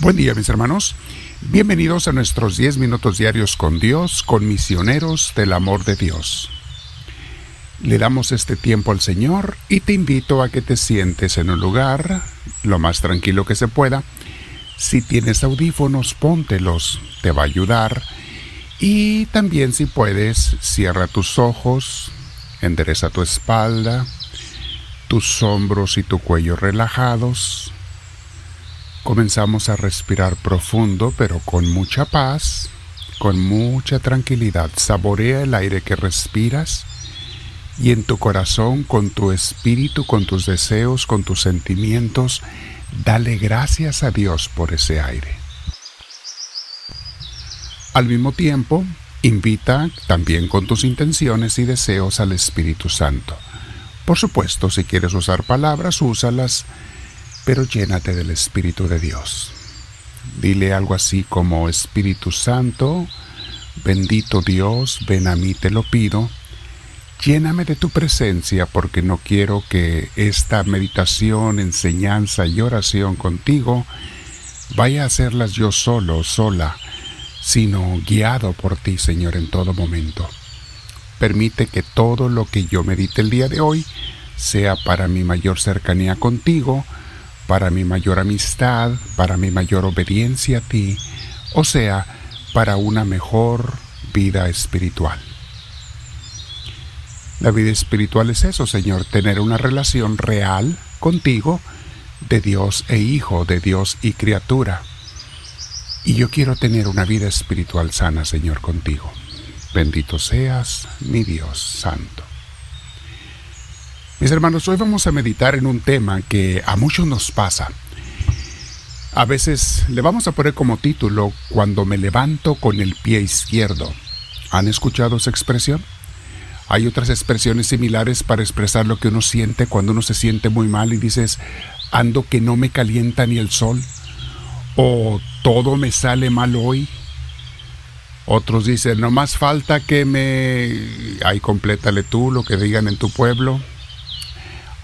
Buen día mis hermanos, bienvenidos a nuestros 10 minutos diarios con Dios, con misioneros del amor de Dios. Le damos este tiempo al Señor y te invito a que te sientes en un lugar lo más tranquilo que se pueda. Si tienes audífonos, póntelos, te va a ayudar. Y también si puedes, cierra tus ojos, endereza tu espalda, tus hombros y tu cuello relajados Comenzamos a respirar profundo, pero con mucha paz, con mucha tranquilidad. Saborea el aire que respiras y en tu corazón, con tu espíritu, con tus deseos, con tus sentimientos, dale gracias a Dios por ese aire. Al mismo tiempo, invita también con tus intenciones y deseos al Espíritu Santo. Por supuesto, si quieres usar palabras, úsalas pero llénate del Espíritu de Dios. Dile algo así como Espíritu Santo, bendito Dios, ven a mí te lo pido, lléname de tu presencia porque no quiero que esta meditación, enseñanza y oración contigo vaya a hacerlas yo solo, sola, sino guiado por ti, Señor, en todo momento. Permite que todo lo que yo medite el día de hoy sea para mi mayor cercanía contigo, para mi mayor amistad, para mi mayor obediencia a ti, o sea, para una mejor vida espiritual. La vida espiritual es eso, Señor, tener una relación real contigo de Dios e hijo, de Dios y criatura. Y yo quiero tener una vida espiritual sana, Señor, contigo. Bendito seas, mi Dios santo. Mis hermanos, hoy vamos a meditar en un tema que a muchos nos pasa. A veces le vamos a poner como título Cuando me levanto con el pie izquierdo. ¿Han escuchado esa expresión? Hay otras expresiones similares para expresar lo que uno siente cuando uno se siente muy mal y dices, ando que no me calienta ni el sol, o todo me sale mal hoy. Otros dicen, no más falta que me... Ahí complétale tú lo que digan en tu pueblo.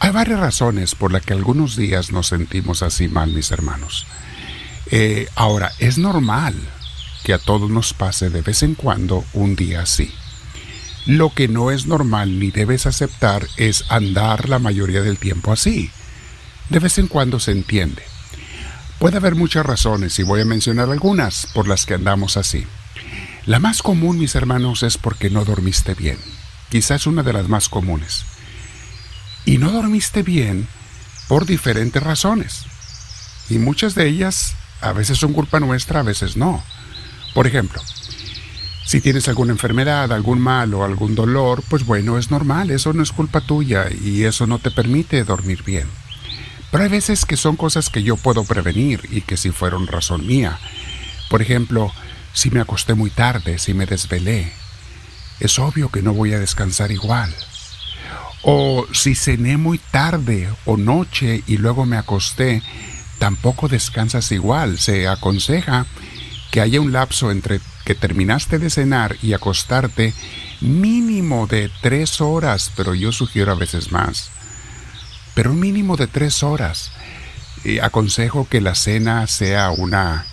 Hay varias razones por las que algunos días nos sentimos así mal, mis hermanos. Eh, ahora, es normal que a todos nos pase de vez en cuando un día así. Lo que no es normal ni debes aceptar es andar la mayoría del tiempo así. De vez en cuando se entiende. Puede haber muchas razones y voy a mencionar algunas por las que andamos así. La más común, mis hermanos, es porque no dormiste bien. Quizás una de las más comunes y no dormiste bien por diferentes razones. Y muchas de ellas a veces son culpa nuestra, a veces no. Por ejemplo, si tienes alguna enfermedad, algún mal o algún dolor, pues bueno, es normal, eso no es culpa tuya y eso no te permite dormir bien. Pero hay veces que son cosas que yo puedo prevenir y que si fueron razón mía. Por ejemplo, si me acosté muy tarde, si me desvelé, es obvio que no voy a descansar igual. O si cené muy tarde o noche y luego me acosté, tampoco descansas igual. Se aconseja que haya un lapso entre que terminaste de cenar y acostarte mínimo de tres horas, pero yo sugiero a veces más. Pero un mínimo de tres horas. Aconsejo que la cena sea una,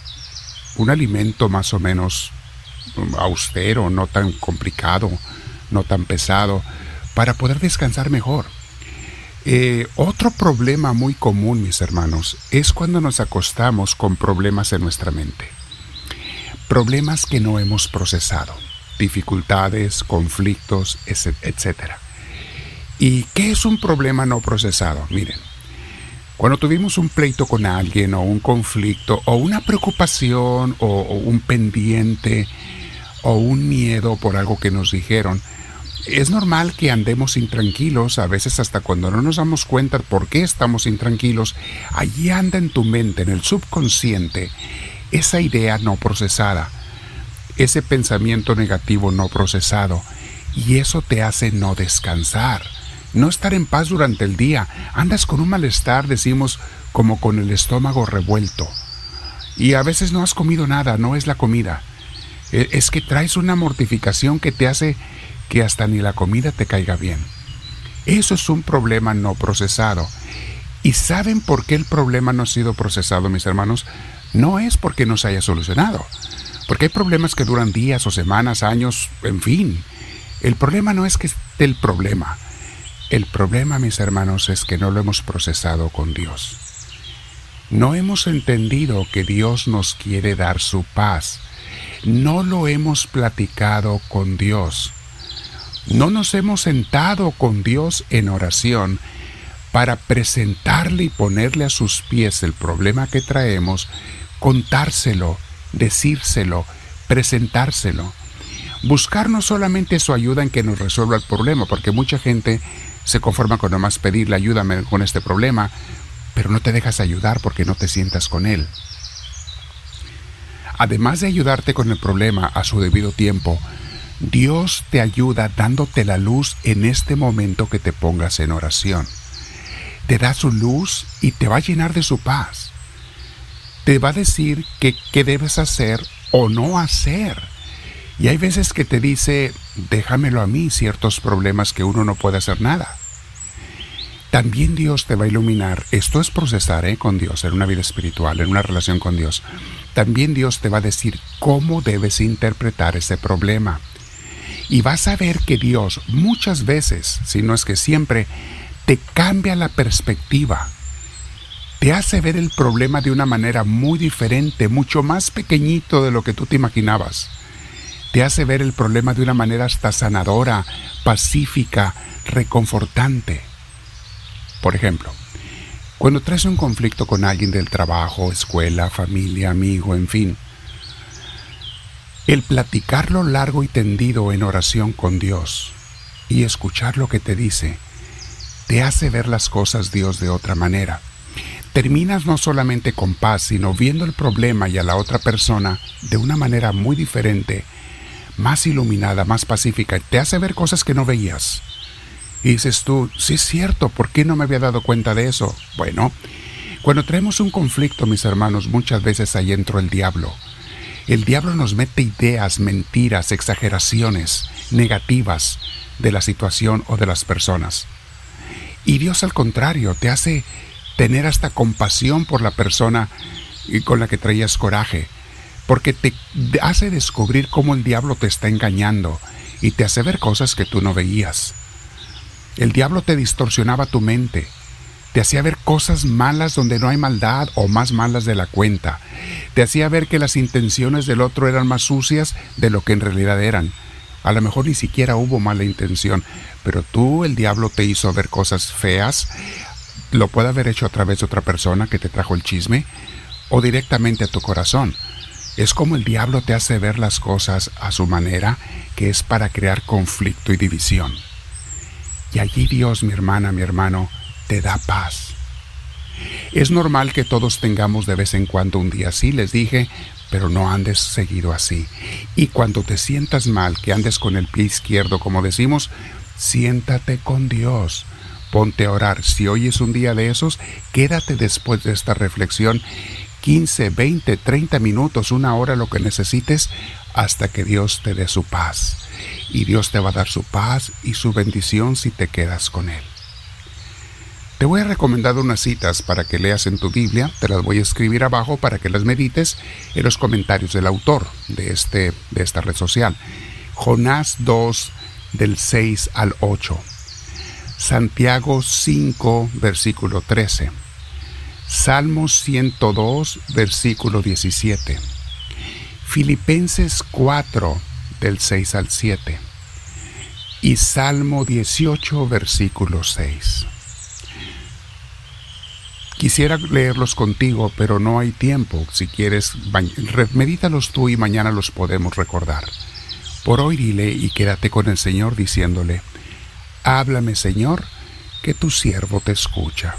un alimento más o menos austero, no tan complicado, no tan pesado para poder descansar mejor. Eh, otro problema muy común, mis hermanos, es cuando nos acostamos con problemas en nuestra mente. Problemas que no hemos procesado, dificultades, conflictos, etc. ¿Y qué es un problema no procesado? Miren, cuando tuvimos un pleito con alguien o un conflicto o una preocupación o un pendiente o un miedo por algo que nos dijeron, es normal que andemos intranquilos, a veces hasta cuando no nos damos cuenta por qué estamos intranquilos, allí anda en tu mente, en el subconsciente, esa idea no procesada, ese pensamiento negativo no procesado, y eso te hace no descansar, no estar en paz durante el día, andas con un malestar, decimos, como con el estómago revuelto, y a veces no has comido nada, no es la comida, e, es que traes una mortificación que te hace que hasta ni la comida te caiga bien. Eso es un problema no procesado. ¿Y saben por qué el problema no ha sido procesado, mis hermanos? no es porque no se haya solucionado, porque hay problemas que duran días o semanas, años, en fin. El problema no es que esté el problema. El problema, mis hermanos, es que no lo hemos procesado con Dios. No hemos entendido que Dios nos quiere dar su paz. No lo hemos platicado con Dios. No nos hemos sentado con Dios en oración para presentarle y ponerle a sus pies el problema que traemos, contárselo, decírselo, presentárselo. Buscar no solamente su ayuda en que nos resuelva el problema, porque mucha gente se conforma con nomás pedirle ayúdame con este problema, pero no te dejas ayudar porque no te sientas con él. Además de ayudarte con el problema a su debido tiempo, Dios te ayuda dándote la luz en este momento que te pongas en oración te da su luz y te va a llenar de su paz. Te va a decir qué debes hacer o no hacer. Y hay veces que te dice, déjamelo a mí, ciertos problemas que uno no puede hacer nada. También Dios te va a iluminar. Esto es procesar ¿eh? con Dios en una vida espiritual, en una relación con Dios. También Dios te va a decir cómo debes interpretar ese problema. Y vas a ver que Dios muchas veces, si no es que siempre, te cambia la perspectiva, te hace ver el problema de una manera muy diferente, mucho más pequeñito de lo que tú te imaginabas. Te hace ver el problema de una manera hasta sanadora, pacífica, reconfortante. Por ejemplo, cuando traes un conflicto con alguien del trabajo, escuela, familia, amigo, en fin, el platicarlo largo y tendido en oración con Dios y escuchar lo que te dice, te hace ver las cosas Dios de otra manera. Terminas no solamente con paz, sino viendo el problema y a la otra persona de una manera muy diferente, más iluminada, más pacífica. Te hace ver cosas que no veías. Y dices tú, sí es cierto, ¿por qué no me había dado cuenta de eso? Bueno, cuando traemos un conflicto, mis hermanos, muchas veces ahí entró el diablo. El diablo nos mete ideas, mentiras, exageraciones negativas de la situación o de las personas. Y Dios al contrario, te hace tener hasta compasión por la persona con la que traías coraje, porque te hace descubrir cómo el diablo te está engañando y te hace ver cosas que tú no veías. El diablo te distorsionaba tu mente, te hacía ver cosas malas donde no hay maldad o más malas de la cuenta, te hacía ver que las intenciones del otro eran más sucias de lo que en realidad eran. A lo mejor ni siquiera hubo mala intención, pero tú, el diablo, te hizo ver cosas feas. Lo puede haber hecho a través de otra persona que te trajo el chisme o directamente a tu corazón. Es como el diablo te hace ver las cosas a su manera, que es para crear conflicto y división. Y allí Dios, mi hermana, mi hermano, te da paz. Es normal que todos tengamos de vez en cuando un día así, les dije, pero no andes seguido así. Y cuando te sientas mal, que andes con el pie izquierdo, como decimos, siéntate con Dios. Ponte a orar. Si hoy es un día de esos, quédate después de esta reflexión 15, 20, 30 minutos, una hora, lo que necesites, hasta que Dios te dé su paz. Y Dios te va a dar su paz y su bendición si te quedas con Él. Te voy a recomendar unas citas para que leas en tu Biblia, te las voy a escribir abajo para que las medites en los comentarios del autor de, este, de esta red social. Jonás 2 del 6 al 8. Santiago 5 versículo 13. Salmos 102 versículo 17. Filipenses 4 del 6 al 7. Y Salmo 18 versículo 6. Quisiera leerlos contigo, pero no hay tiempo. Si quieres, medítalos tú y mañana los podemos recordar. Por hoy dile y quédate con el Señor diciéndole, Háblame Señor, que tu siervo te escucha.